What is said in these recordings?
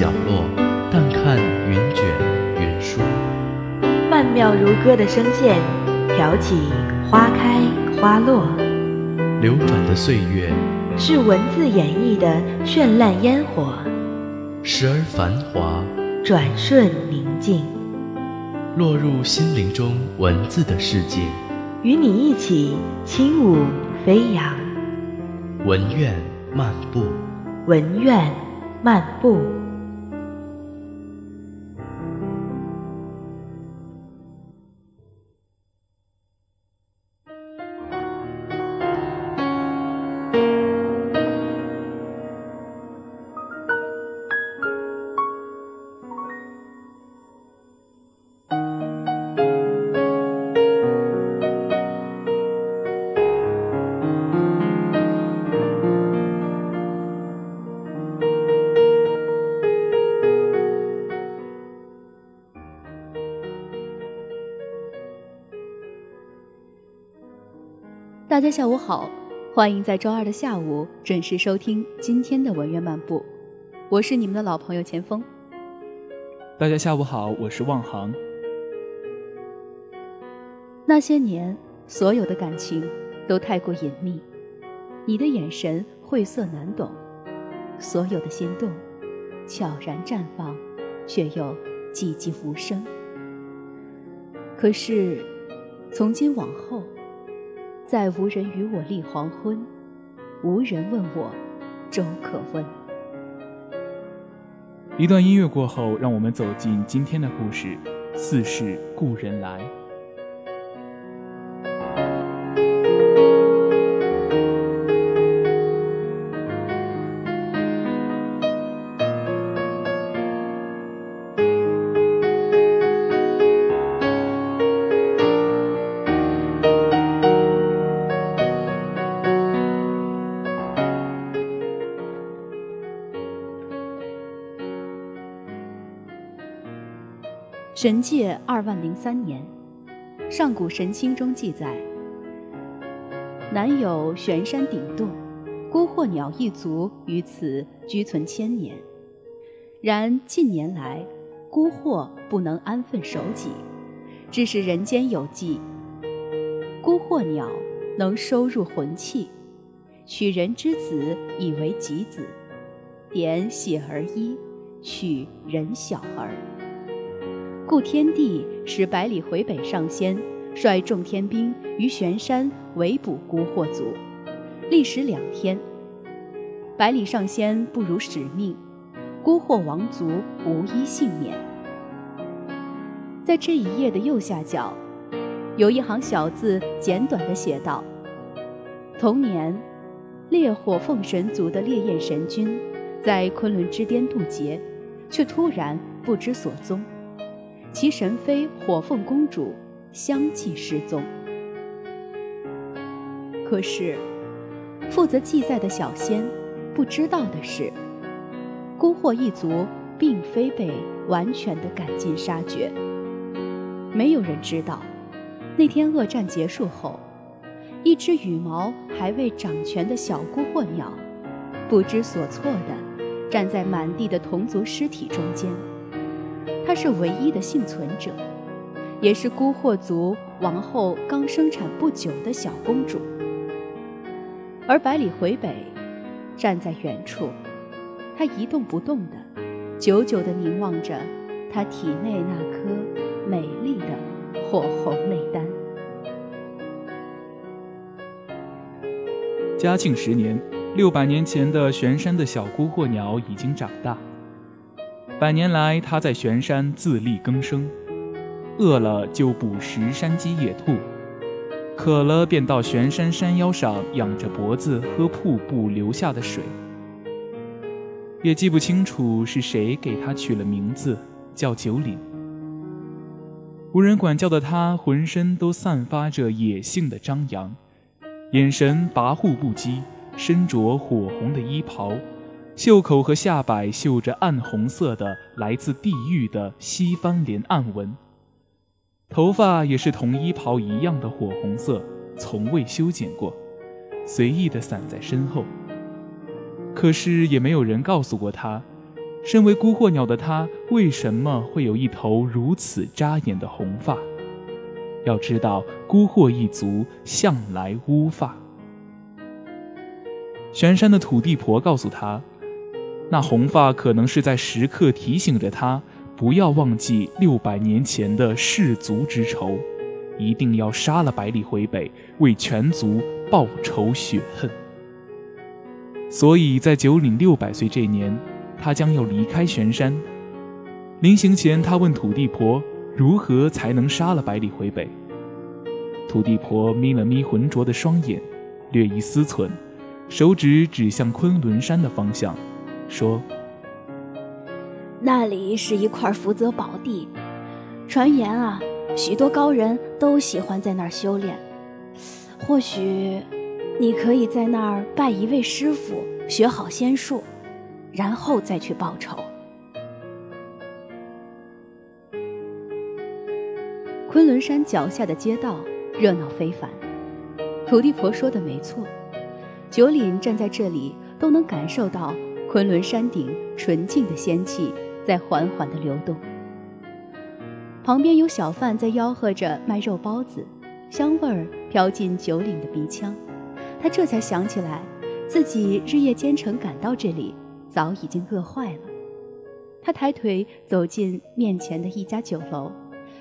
角落，淡看云卷云舒，曼妙如歌的声线，挑起花开花落。流转的岁月，是文字演绎的绚烂烟火，时而繁华，转瞬宁静。落入心灵中文字的世界，与你一起轻舞飞扬。文苑漫步，文苑漫步。家下午好，欢迎在周二的下午准时收听今天的文苑漫步，我是你们的老朋友钱锋。大家下午好，我是望航。那些年，所有的感情都太过隐秘，你的眼神晦涩难懂，所有的心动悄然绽放，却又寂寂无声。可是，从今往后。再无人与我立黄昏，无人问我粥可温。一段音乐过后，让我们走进今天的故事。似是故人来。神界二万零三年，上古神经中记载，南有玄山顶洞，孤鹤鸟一族于此居存千年。然近年来，孤鹤不能安分守己，致使人间有记：孤鹤鸟能收入魂气，取人之子以为己子，点血而医，取人小儿。故天帝使百里回北上仙率众天兵于玄山围捕孤惑族，历时两天。百里上仙不辱使命，孤惑王族无一幸免。在这一页的右下角，有一行小字，简短的写道：“同年，烈火凤神族的烈焰神君在昆仑之巅渡劫，却突然不知所踪。”其神妃火凤公主相继失踪。可是，负责记载的小仙不知道的是，孤鹤一族并非被完全的赶尽杀绝。没有人知道，那天恶战结束后，一只羽毛还未长全的小孤鹤鸟，不知所措地站在满地的同族尸体中间。她是唯一的幸存者，也是孤鹤族王后刚生产不久的小公主。而百里回北站在远处，他一动不动的，久久的凝望着她体内那颗美丽的火红内丹。嘉庆十年，六百年前的玄山的小孤鹤鸟已经长大。百年来，他在玄山自力更生，饿了就捕食山鸡野兔，渴了便到玄山山腰上仰着脖子喝瀑布流下的水。也记不清楚是谁给他取了名字，叫九岭。无人管教的他，浑身都散发着野性的张扬，眼神跋扈不羁，身着火红的衣袍，袖口和下摆绣着暗红色的来自地狱的西番莲暗纹，头发也是同衣袍一样的火红色，从未修剪过，随意的散在身后。可是也没有人告诉过他，身为孤惑鸟的他为什么会有一头如此扎眼的红发？要知道，孤惑一族向来乌发。玄山的土地婆告诉他，那红发可能是在时刻提醒着他，不要忘记六百年前的氏族之仇，一定要杀了百里回北，为全族报仇雪恨。所以在九岭六百岁这年，他将要离开玄山。临行前，他问土地婆：“如何才能杀了百里回北？”土地婆眯了眯浑浊的双眼，略一思忖，手指指向昆仑山的方向，说：“那里是一块福泽宝地，传言啊，许多高人都喜欢在那儿修炼。或许……”你可以在那儿拜一位师傅，学好仙术，然后再去报仇。昆仑山脚下的街道热闹非凡，土地婆说的没错，九岭站在这里都能感受到昆仑山顶纯净的仙气在缓缓的流动。旁边有小贩在吆喝着卖肉包子，香味儿飘进九岭的鼻腔。他这才想起来，自己日夜兼程赶到这里，早已经饿坏了。他抬腿走进面前的一家酒楼，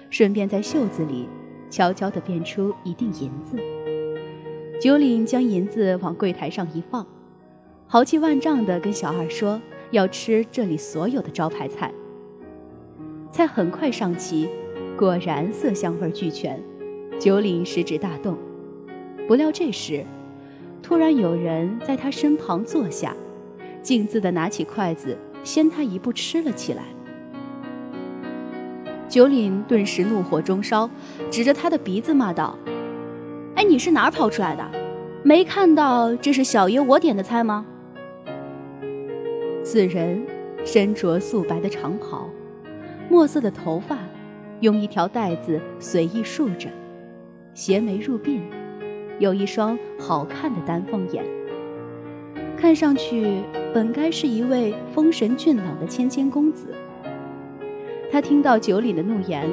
顺便在袖子里悄悄地变出一锭银子。九岭将银子往柜台上一放，豪气万丈地跟小二说：“要吃这里所有的招牌菜。”菜很快上齐，果然色香味俱全。九岭食指大动，不料这时。突然有人在他身旁坐下，径自地拿起筷子，先他一步吃了起来。九岭顿时怒火中烧，指着他的鼻子骂道：“哎，你是哪儿跑出来的？没看到这是小爷我点的菜吗？”此人身着素白的长袍，墨色的头发用一条带子随意束着，斜眉入鬓。有一双好看的丹凤眼，看上去本该是一位风神俊朗的谦谦公子。他听到九里的怒言，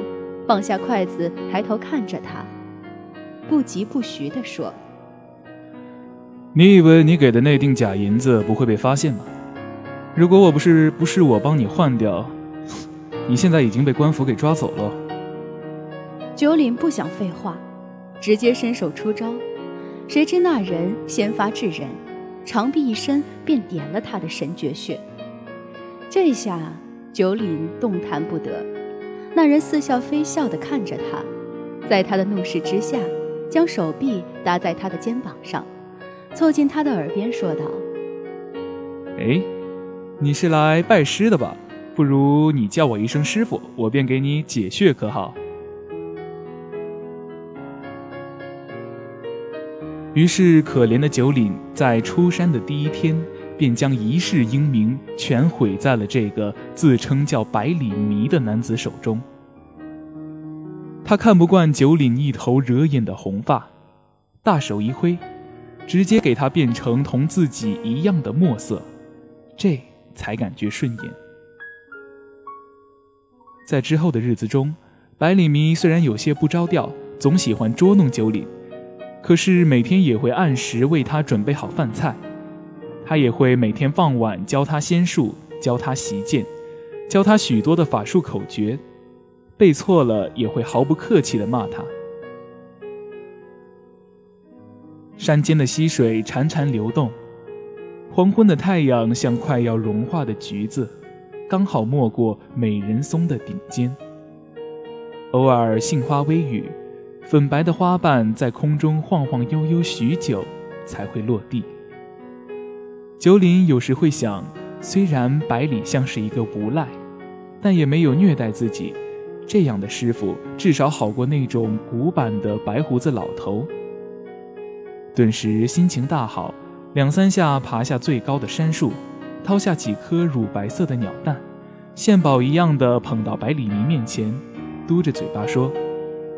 放下筷子，抬头看着他，不疾不徐地说：“你以为你给的那锭假银子不会被发现吗？如果我不是不是我帮你换掉，你现在已经被官府给抓走了。”九岭不想废话，直接伸手出招。谁知那人先发制人，长臂一伸便点了他的神绝穴。这下九岭动弹不得。那人似笑非笑地看着他，在他的怒视之下，将手臂搭在他的肩膀上，凑近他的耳边说道：“哎，你是来拜师的吧？不如你叫我一声师傅，我便给你解穴，可好？”于是，可怜的九岭在出山的第一天，便将一世英名全毁在了这个自称叫百里迷的男子手中。他看不惯九岭一头惹眼的红发，大手一挥，直接给他变成同自己一样的墨色，这才感觉顺眼。在之后的日子中，百里迷虽然有些不着调，总喜欢捉弄九岭。可是每天也会按时为他准备好饭菜，他也会每天傍晚教他仙术，教他习剑，教他许多的法术口诀，背错了也会毫不客气地骂他。山间的溪水潺潺流动，黄昏的太阳像快要融化的橘子，刚好没过美人松的顶尖。偶尔杏花微雨，粉白的花瓣在空中晃晃悠悠许久，才会落地。九岭有时会想，虽然百里像是一个无赖，但也没有虐待自己。这样的师傅至少好过那种古板的白胡子老头。顿时心情大好，两三下爬下最高的杉树，掏下几颗乳白色的鸟蛋，献宝一样的捧到百里弥面前，嘟着嘴巴说：“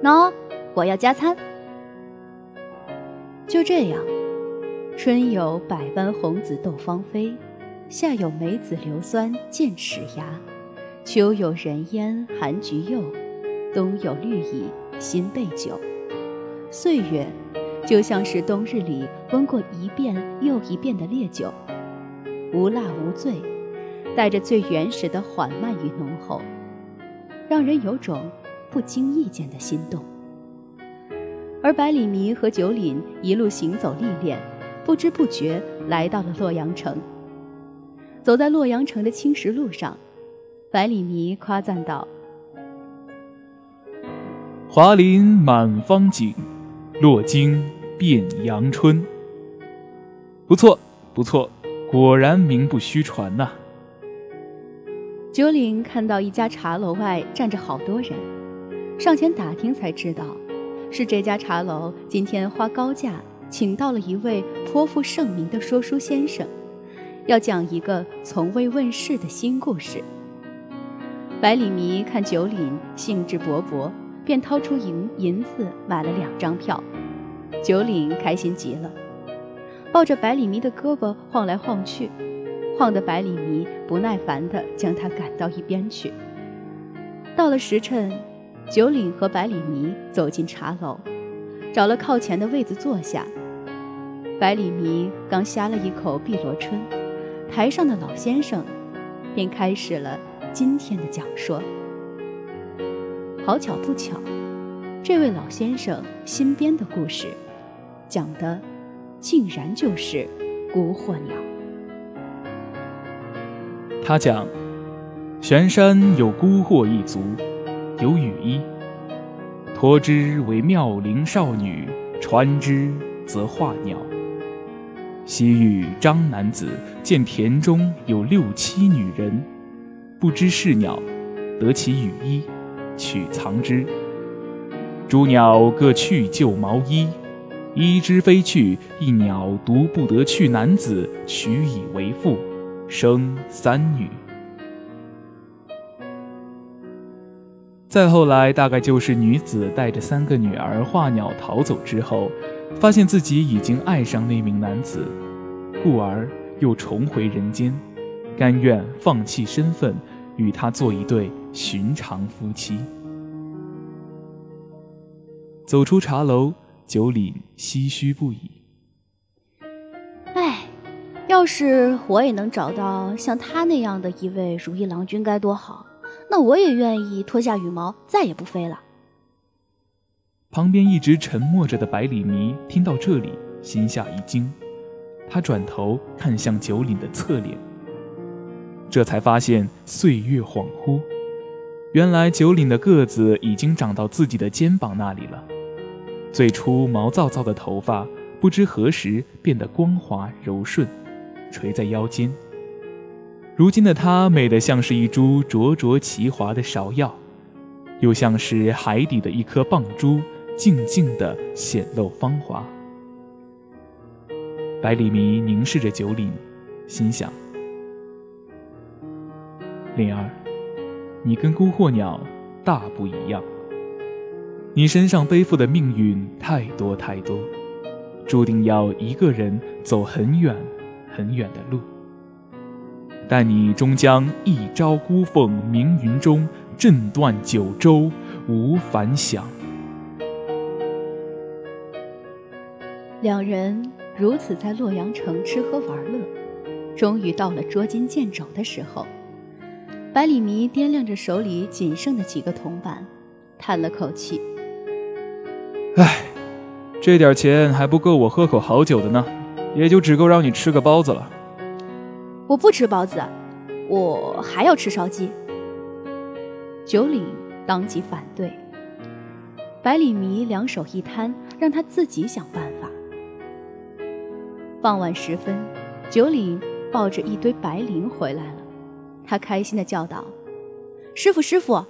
喏，我要加餐。”就这样，春有百般红紫斗芳菲，夏有梅子硫酸溅齿牙。秋有人烟含菊柚，冬有绿蚁新备酒。岁月就像是冬日里温过一遍又一遍的烈酒，无辣无醉，带着最原始的缓慢与浓厚，让人有种不经意间的心动。而百里弥和九岭一路行走历练，不知不觉来到了洛阳城。走在洛阳城的青石路上。百里弥夸赞道：“华林满方景，落京变阳春。不错，不错，果然名不虚传呐。”九岭看到一家茶楼外站着好多人，上前打听才知道，是这家茶楼今天花高价请到了一位颇负盛名的说书先生，要讲一个从未问世的新故事。百里迷看九岭兴致勃勃，便掏出银银子买了两张票。九岭开心极了，抱着百里弥的胳膊晃来晃去，晃得百里弥不耐烦地将他赶到一边去。到了时辰，九岭和百里弥走进茶楼，找了靠前的位子坐下。百里弥刚呷了一口碧螺春，台上的老先生便开始了。今天的讲说，好巧不巧，这位老先生新编的故事，讲的竟然就是孤鹤鸟。他讲，玄山有孤鹤一族，有羽衣，托之为妙龄少女，传之则化鸟。西域张男子见田中有六七女人。不知是鸟，得其羽衣，取藏之。诸鸟各去旧毛衣，衣之飞去，一鸟独不得去。男子取以为妇，生三女。再后来，大概就是女子带着三个女儿化鸟逃走之后，发现自己已经爱上那名男子，故而又重回人间。甘愿放弃身份，与他做一对寻常夫妻。走出茶楼，九岭唏嘘不已。唉，要是我也能找到像他那样的一位如意郎君，该多好！那我也愿意脱下羽毛，再也不飞了。旁边一直沉默着的百里迷听到这里，心下一惊，他转头看向九岭的侧脸。这才发现岁月恍惚，原来九岭的个子已经长到自己的肩膀那里了。最初毛躁躁的头发，不知何时变得光滑柔顺，垂在腰间。如今的她美得像是一株灼灼其华的芍药，又像是海底的一颗蚌珠，静静地显露芳华。百里弥凝视着九岭，心想。灵儿，你跟孤鹤鸟大不一样。你身上背负的命运太多太多，注定要一个人走很远很远的路。但你终将一朝孤凤鸣云中，震断九州无反响。两人如此在洛阳城吃喝玩乐，终于到了捉襟见肘的时候。百里弥掂量着手里仅剩的几个铜板，叹了口气：“，这点钱还不够我喝口好酒的呢，也就只够让你吃个包子了。”“我不吃包子，我还要吃烧鸡。”九岭当即反对：“百里弥两手一摊，让他自己想办法。傍晚时分，九岭抱着一堆白绫回来了，他开心地叫道：“师傅，师傅，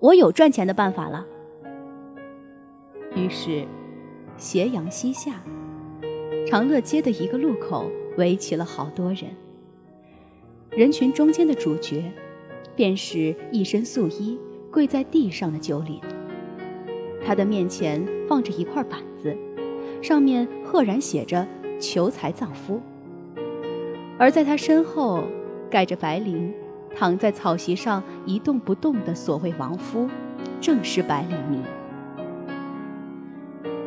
我有赚钱的办法了。”于是，斜阳西下，长乐街的一个路口围起了好多人。人群中间的主角，便是一身素衣跪在地上的九岭。他的面前放着一块板子，上面赫然写着“求财葬夫”。而在他身后，盖着白绫，躺在草席上一动不动的所谓亡夫，正是百里明。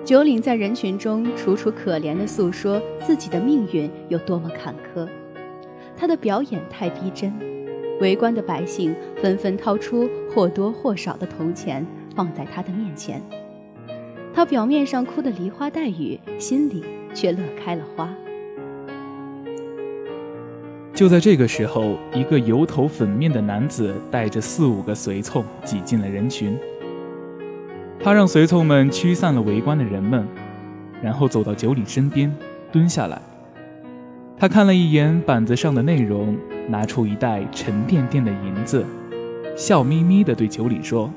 九岭在人群中楚楚可怜地诉说自己的命运有多么坎坷，他的表演太逼真，围观的百姓纷纷掏出或多或少的铜钱放在他的面前。他表面上哭得梨花带雨，心里却乐开了花。就在这个时候，一个油头粉面的男子带着四五个随从挤进了人群。他让随从们驱散了围观的人们，然后走到九里身边，蹲下来。他看了一眼板子上的内容，拿出一袋沉甸甸的银子，笑眯眯地对九里说：“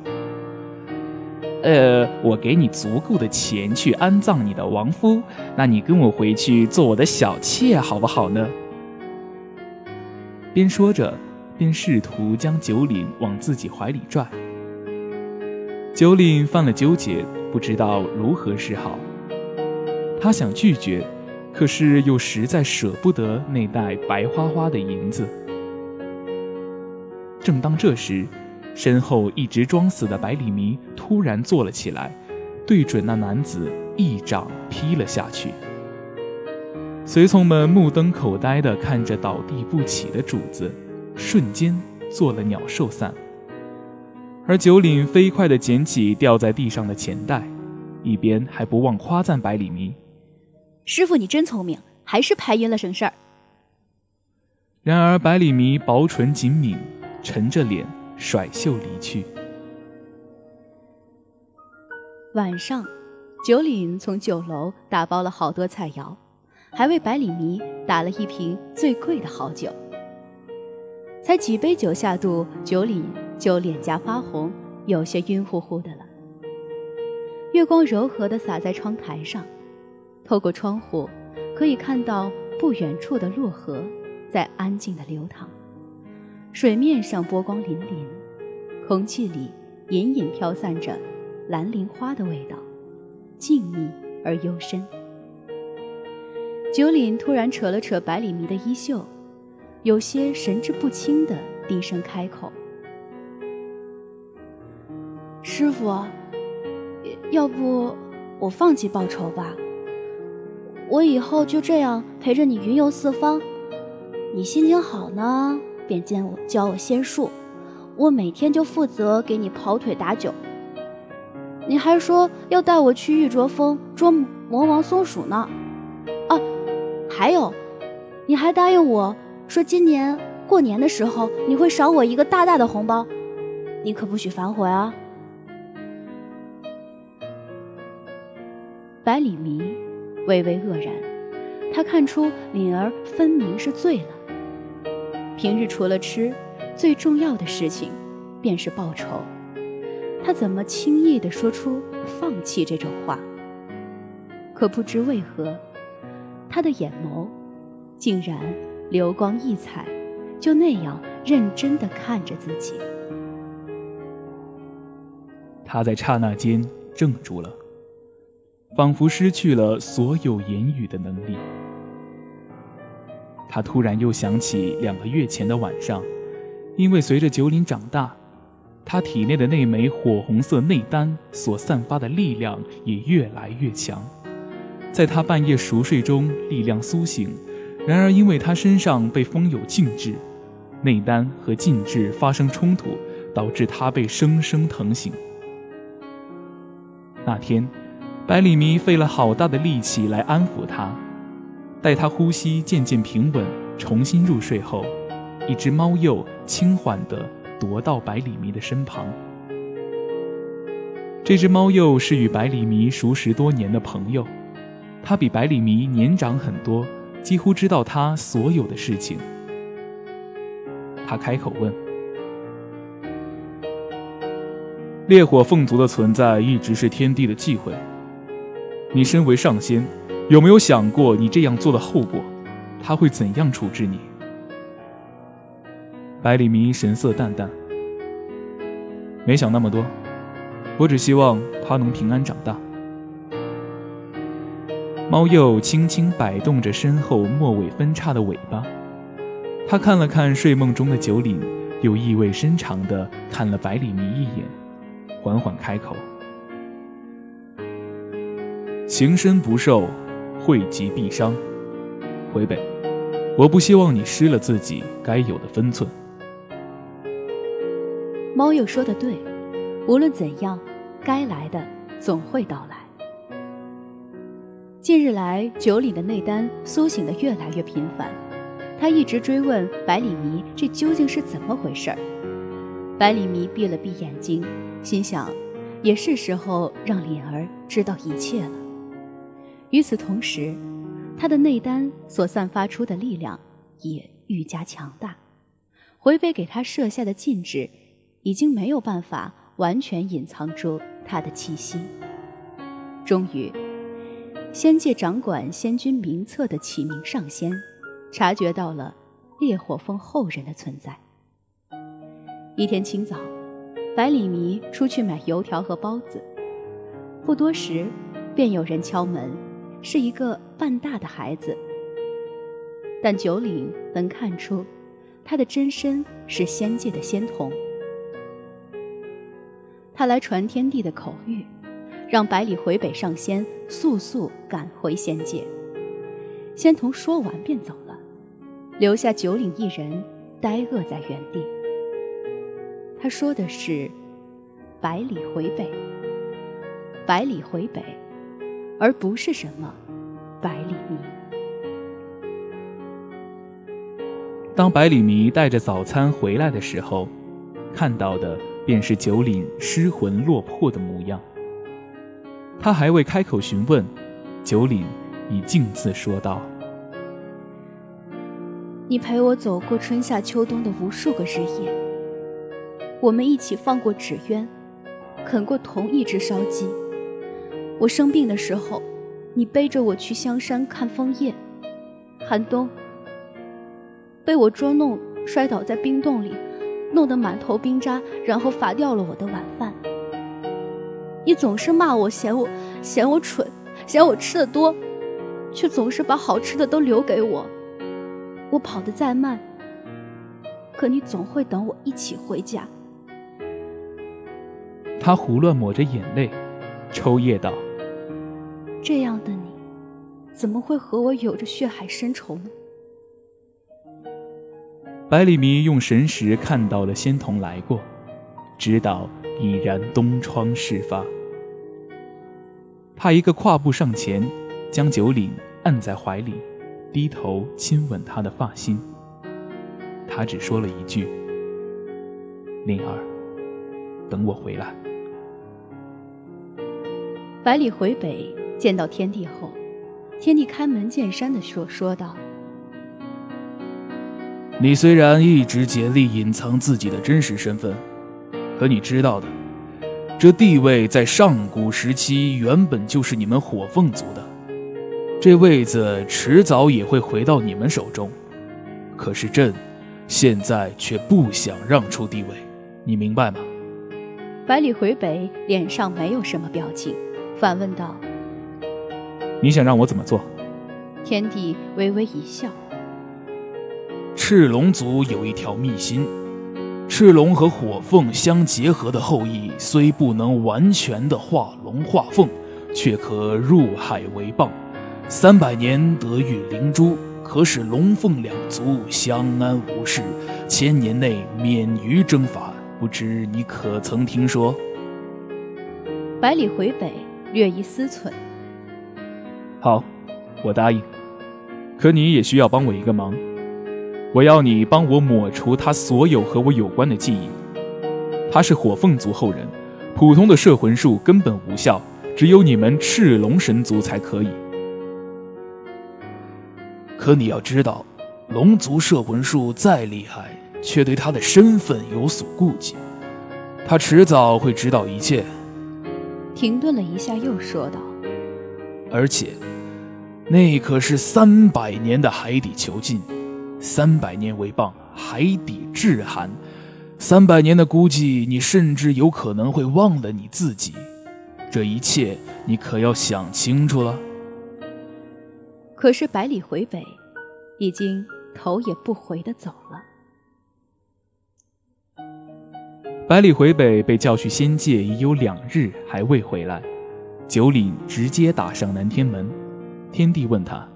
呃，我给你足够的钱去安葬你的亡夫，那你跟我回去做我的小妾好不好呢？”边说着，边试图将九岭往自己怀里拽。九岭犯了纠结，不知道如何是好。他想拒绝，可是又实在舍不得那袋白花花的银子。正当这时，身后一直装死的百里弥突然坐了起来，对准那男子一掌劈了下去。随从们目瞪口呆地看着倒地不起的主子，瞬间做了鸟兽散。而九岭飞快地捡起掉在地上的钱袋，一边还不忘夸赞百里迷：“师傅，你真聪明，还是拍晕了省事儿。”然而百里迷薄唇紧抿，沉着脸甩袖离去。晚上，九岭从酒楼打包了好多菜肴，还为百里迷打了一瓶最贵的好酒。才几杯酒下肚，九岭。就脸颊发红，有些晕乎乎的了。月光柔和地洒在窗台上，透过窗户可以看到不远处的洛河在安静地流淌，水面上波光粼粼，空气里隐隐飘散着蓝铃花的味道，静谧而幽深。九岭突然扯了扯百里迷的衣袖，有些神志不清地低声开口。师傅，要不我放弃报仇吧？我以后就这样陪着你云游四方，你心情好呢，便教我教我仙术，我每天就负责给你跑腿打酒。你还说要带我去玉镯峰捉魔王松鼠呢，啊，还有，你还答应我说今年过年的时候你会赏我一个大大的红包，你可不许反悔啊！百里迷微微愕然，他看出敏儿分明是醉了。平日除了吃，最重要的事情便是报仇。他怎么轻易地说出放弃这种话？可不知为何，他的眼眸竟然流光溢彩，就那样认真地看着自己。他在刹那间怔住了。仿佛失去了所有言语的能力。他突然又想起两个月前的晚上，因为随着九岭长大，他体内的那枚火红色内丹所散发的力量也越来越强。在他半夜熟睡中，力量苏醒，然而因为他身上被封有禁制，内丹和禁制发生冲突，导致他被生生疼醒。那天。百里弥费了好大的力气来安抚他，待他呼吸渐渐平稳，重新入睡后，一只猫鼬轻缓地踱到百里弥的身旁。这只猫鼬是与百里弥熟识多年的朋友，它比百里弥年长很多，几乎知道他所有的事情。他开口问：“烈火凤族的存在一直是天帝的忌讳，你身为上仙，有没有想过你这样做的后果？他会怎样处置你？”百里弥神色淡淡，没想那么多。我只希望他能平安长大。猫鼬轻轻摆动着身后末尾分叉的尾巴，它看了看睡梦中的九岭，又意味深长地看了百里弥一眼，缓缓开口：“情深不寿，惠及必伤。回北，我不希望你失了自己该有的分寸。”猫鼬说的对，无论怎样。该来的总会到来。近日来，九里的内丹苏醒的越来越频繁，他一直追问百里迷这究竟是怎么回事儿。百里迷闭了闭眼睛，心想，也是时候让脸儿知道一切了。与此同时，他的内丹所散发出的力量也愈加强大，回北给他设下的禁制，已经没有办法完全隐藏住。他的气息。终于，仙界掌管仙君名册的启明上仙，察觉到了烈火峰后人的存在。一天清早，百里弥出去买油条和包子，不多时，便有人敲门，是一个半大的孩子。但九岭能看出，他的真身是仙界的仙童。他来传天地的口谕，让百里回北上仙速速赶回仙界。仙童说完便走了，留下九岭一人呆饿在原地。他说的是“百里回北”，百里回北，而不是什么百里迷。当百里迷带着早餐回来的时候，看到的。便是九岭失魂落魄的模样。他还未开口询问，九岭已径自说道：“你陪我走过春夏秋冬的无数个日夜，我们一起放过纸鸢，啃过同一只烧鸡。我生病的时候，你背着我去香山看枫叶，寒冬被我捉弄，摔倒在冰洞里。”弄得满头冰渣，然后罚掉了我的晚饭。你总是骂我，嫌我嫌我蠢，嫌我吃的多，却总是把好吃的都留给我。我跑得再慢，可你总会等我一起回家。他胡乱抹着眼泪，抽噎道：“这样的你，怎么会和我有着血海深仇呢？”百里迷用神识看到了仙童来过，知道已然东窗事发。他一个跨步上前，将九岭按在怀里，低头亲吻他的发心。他只说了一句：“灵儿，等我回来。”百里回北见到天帝后，天帝开门见山的说说道。你虽然一直竭力隐藏自己的真实身份，可你知道的，这地位在上古时期原本就是你们火凤族的，这位子迟早也会回到你们手中。可是朕现在却不想让出地位，你明白吗？百里回北脸上没有什么表情，反问道：“你想让我怎么做？”天帝微微一笑。赤龙族有一条秘心，赤龙和火凤相结合的后裔，虽不能完全的化龙化凤，却可入海为蚌，三百年得遇灵珠，可使龙凤两族相安无事，千年内免于征伐。不知你可曾听说？百里回北，略一思忖。好，我答应。可你也需要帮我一个忙。我要你帮我抹除他所有和我有关的记忆。他是火凤族后人，普通的摄魂术根本无效，只有你们赤龙神族才可以。可你要知道，龙族摄魂术再厉害，却对他的身份有所顾忌，他迟早会知道一切。停顿了一下，又说道：“而且，那可是三百年的海底囚禁，三百年为棒，海底至寒。”三百年的孤寂，你甚至有可能会忘了你自己。这一切，你可要想清楚了。可是百里回北，已经头也不回的走了。百里回北被叫去仙界已有两日，还未回来。九岭直接打上南天门。天帝问他：“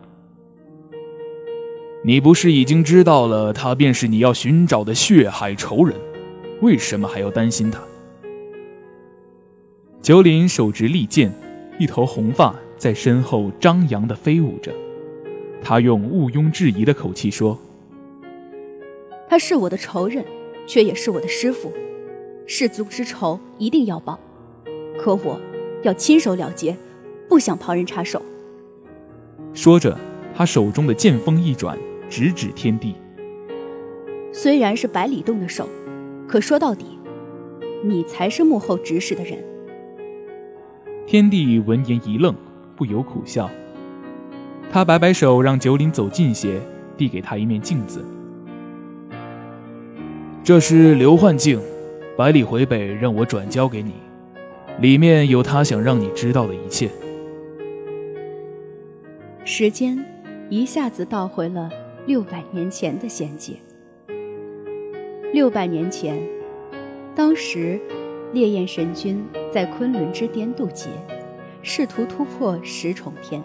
你不是已经知道了，他便是你要寻找的血海仇人？”为什么还要担心他？九林手执利剑，一头红发在身后张扬的飞舞着。他用毋庸置疑的口气说：“他是我的仇人，却也是我的师傅，氏族之仇一定要报。可我要亲手了结，不想旁人插手。”说着，他手中的剑锋一转，直指天地。虽然是百里洞的手。可说到底，你才是幕后指使的人。天帝闻言一愣，不由苦笑。他摆摆手，让九岭走近些，递给他一面镜子。这是流幻镜，百里回北让我转交给你，里面有他想让你知道的一切。时间一下子倒回了六百年前的仙界。六百年前，当时烈焰神君在昆仑之巅渡劫，试图突破十重天，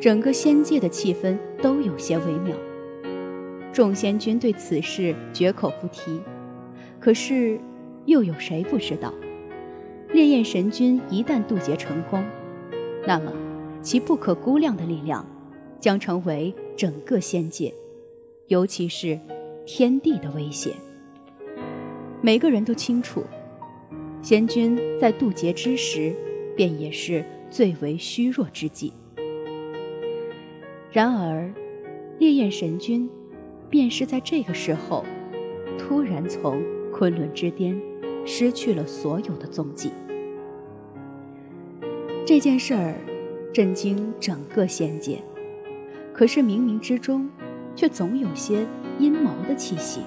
整个仙界的气氛都有些微妙。众仙君对此事绝口不提，可是又有谁不知道，烈焰神君一旦渡劫成功，那么其不可估量的力量将成为整个仙界，尤其是天地的威胁。每个人都清楚，仙君在渡劫之时，便也是最为虚弱之际。然而，烈焰神君，便是在这个时候，突然从昆仑之巅失去了所有的踪迹。这件事儿震惊整个仙界，可是冥冥之中，却总有些阴谋的气息。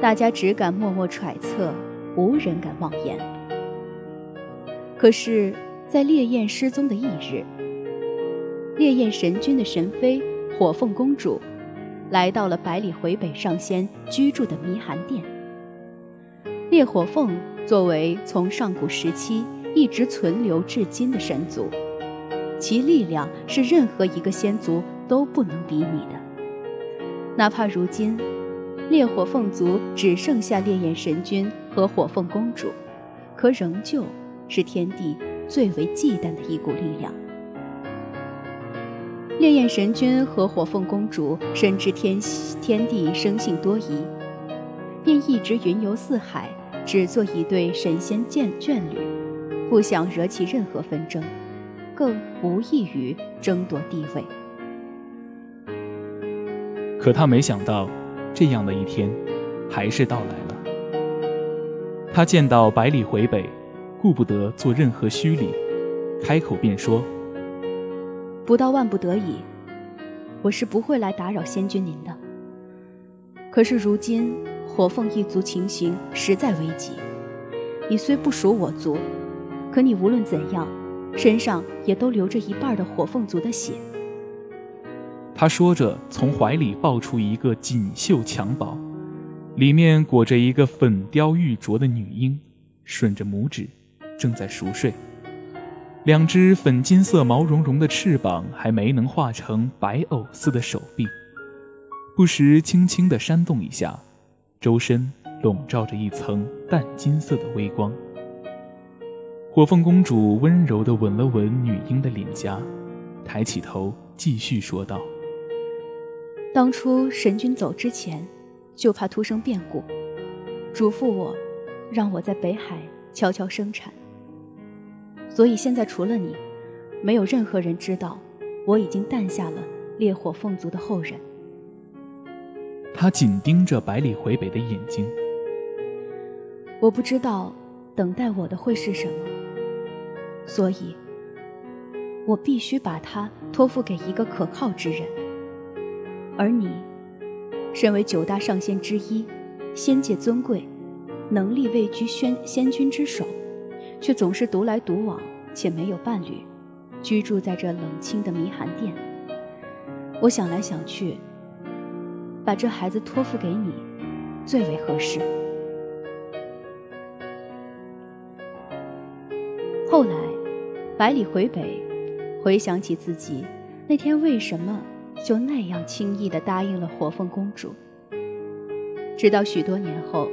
大家只敢默默揣测，无人敢妄言。可是，在烈焰失踪的一日，烈焰神君的神妃火凤公主来到了百里回北上仙居住的弥寒殿。烈火凤作为从上古时期一直存留至今的神族，其力量是任何一个仙族都不能比拟的，哪怕如今。烈火凤族只剩下烈焰神君和火凤公主，可仍旧是天地最为忌惮的一股力量。烈焰神君和火凤公主深知天天地生性多疑，便一直云游四海，只做一对神仙眷眷侣，不想惹起任何纷争，更无异于争夺地位。可他没想到。这样的一天，还是到来了。他见到百里回北，顾不得做任何虚礼，开口便说：“不到万不得已，我是不会来打扰仙君您的。可是如今火凤一族情形实在危急，你虽不属我族，可你无论怎样，身上也都流着一半的火凤族的血。”他说着，从怀里抱出一个锦绣襁褓，里面裹着一个粉雕玉琢的女婴，吮着拇指，正在熟睡。两只粉金色、毛茸茸的翅膀还没能化成白藕似的手臂，不时轻轻地扇动一下，周身笼罩着一层淡金色的微光。火凤公主温柔地吻了吻女婴的脸颊，抬起头，继续说道。当初神君走之前，就怕突生变故，嘱咐我让我在北海悄悄生产。所以现在除了你，没有任何人知道我已经诞下了烈火凤族的后人。他紧盯着百里回北的眼睛。我不知道等待我的会是什么，所以，我必须把他托付给一个可靠之人。而你，身为九大上仙之一，仙界尊贵，能力位居仙仙君之首，却总是独来独往且没有伴侣，居住在这冷清的迷寒殿。我想来想去，把这孩子托付给你，最为合适。百里回北，回想起自己那天为什么就那样轻易地答应了火凤公主。直到许多年后，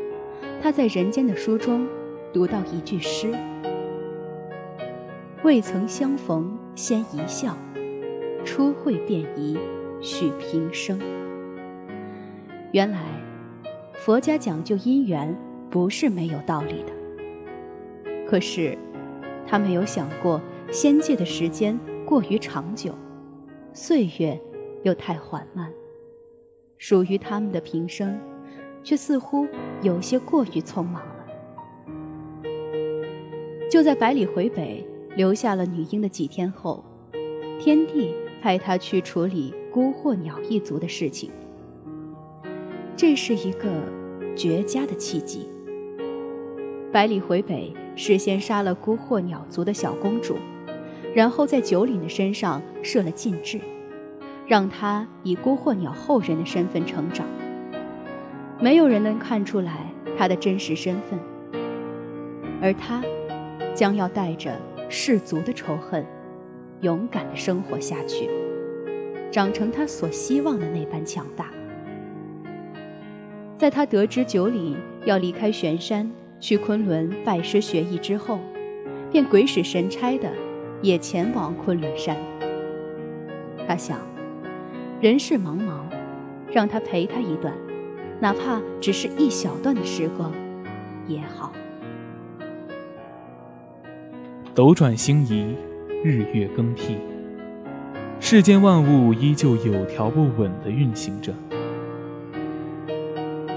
他在人间的书中读到一句诗：“未曾相逢先一笑，初会便疑许平生。”原来，佛家讲究姻缘不是没有道理的。可是。他没有想过，仙界的时间过于长久，岁月又太缓慢，属于他们的平生，却似乎有些过于匆忙了。就在百里回北留下了女婴的几天后，天帝派他去处理孤惑鸟一族的事情。这是一个绝佳的契机。百里回北。事先杀了孤惑鸟族的小公主，然后在九岭的身上设了禁制，让他以孤惑鸟后人的身份成长。没有人能看出来他的真实身份，而他将要带着氏族的仇恨，勇敢地生活下去，长成他所希望的那般强大。在他得知九岭要离开玄山。去昆仑拜师学艺之后，便鬼使神差的也前往昆仑山。他想，人世茫茫，让他陪他一段，哪怕只是一小段的时光，也好。斗转星移，日月更替，世间万物依旧有条不紊地运行着，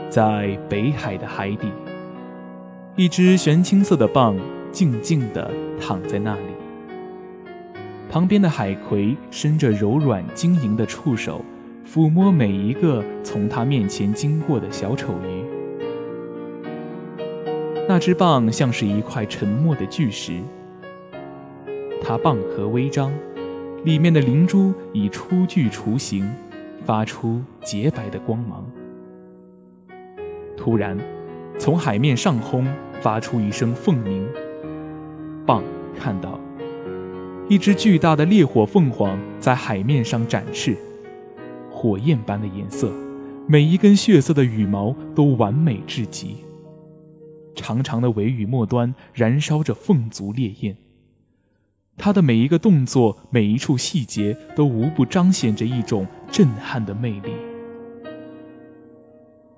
在北海的海底。一只玄青色的蚌静静地躺在那里，旁边的海葵伸着柔软晶莹的触手，抚摸每一个从它面前经过的小丑鱼。那只蚌像是一块沉默的巨石，它蚌壳微张，里面的灵珠已初具雏形，发出洁白的光芒。突然。从海面上空发出一声凤鸣，蚌看到一只巨大的烈火凤凰在海面上展翅，火焰般的颜色，每一根血色的羽毛都完美至极。长长的尾羽末端燃烧着凤族烈焰，它的每一个动作，每一处细节都无不彰显着一种震撼的魅力。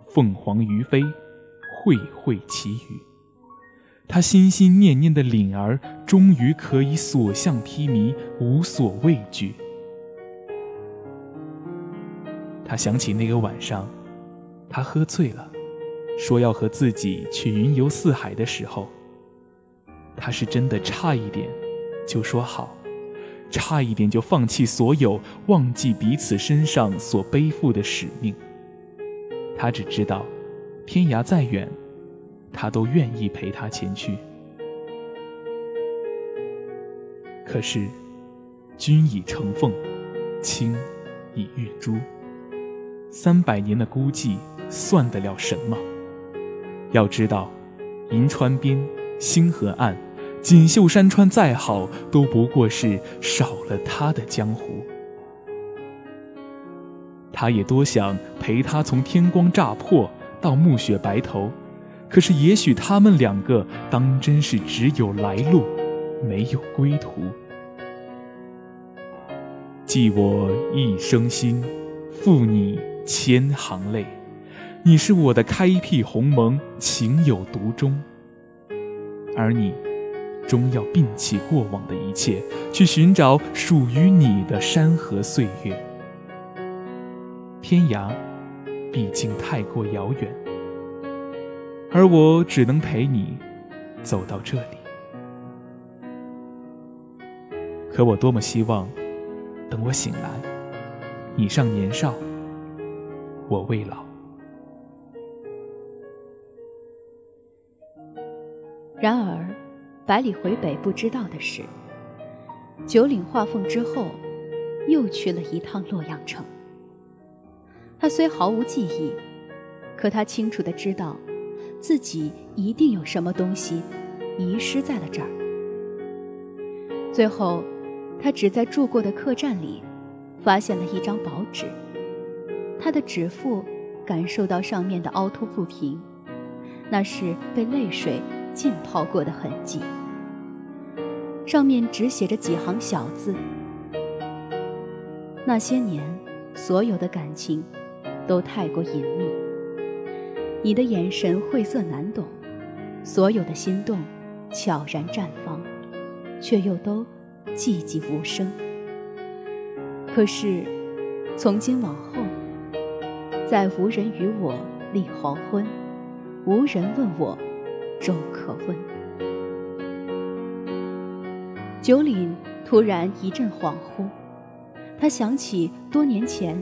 凤凰于飞。会会其羽，他心心念念的领儿终于可以所向披靡，无所畏惧。他想起那个晚上，他喝醉了，说要和自己去云游四海的时候，他是真的差一点就说好，差一点就放弃所有，忘记彼此身上所背负的使命。他只知道。天涯再远，他都愿意陪他前去。可是，君已成凤，卿已玉珠。三百年的孤寂，算得了什么？要知道，银川边、星河岸、锦绣山川再好，都不过是少了他的江湖。他也多想陪他从天光乍破。到暮雪白头，可是也许他们两个当真是只有来路，没有归途。寄我一生心，付你千行泪。你是我的开辟鸿蒙，情有独钟。而你，终要摒弃过往的一切，去寻找属于你的山河岁月。天涯，毕竟太过遥远，而我只能陪你走到这里。可我多么希望，等我醒来，你尚年少，我未老。然而，百里回北不知道的是，九岭画凤之后，又去了一趟洛阳城。他虽毫无记忆，可他清楚的知道，自己一定有什么东西遗失在了这儿。最后。他只在住过的客栈里，发现了一张薄纸。他的指腹感受到上面的凹凸不平，那是被泪水浸泡过的痕迹。上面只写着几行小字：那些年，所有的感情都太过隐秘。你的眼神晦涩难懂，所有的心动悄然绽放，却又都。寂寂无声。可是，从今往后，再无人与我立黄昏，无人问我粥可温。九岭突然一阵恍惚，他想起多年前，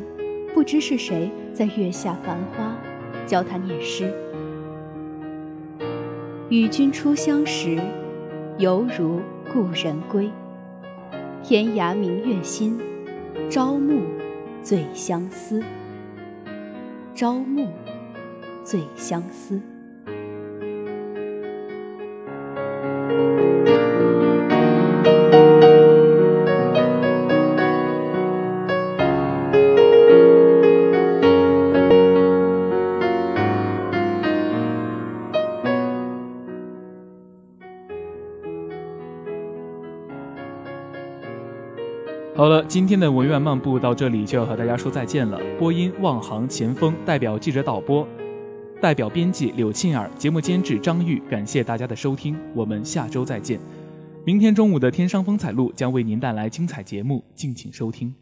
不知是谁在月下繁花，教他念诗：“与君初相识，犹如故人归。”天涯明月心，朝暮最相思。朝暮最相思。今天的文苑漫步到这里就要和大家说再见了。播音：望航前锋，代表记者导播，代表编辑柳沁儿，节目监制张玉。感谢大家的收听，我们下周再见。明天中午的《天商风采录》将为您带来精彩节目，敬请收听。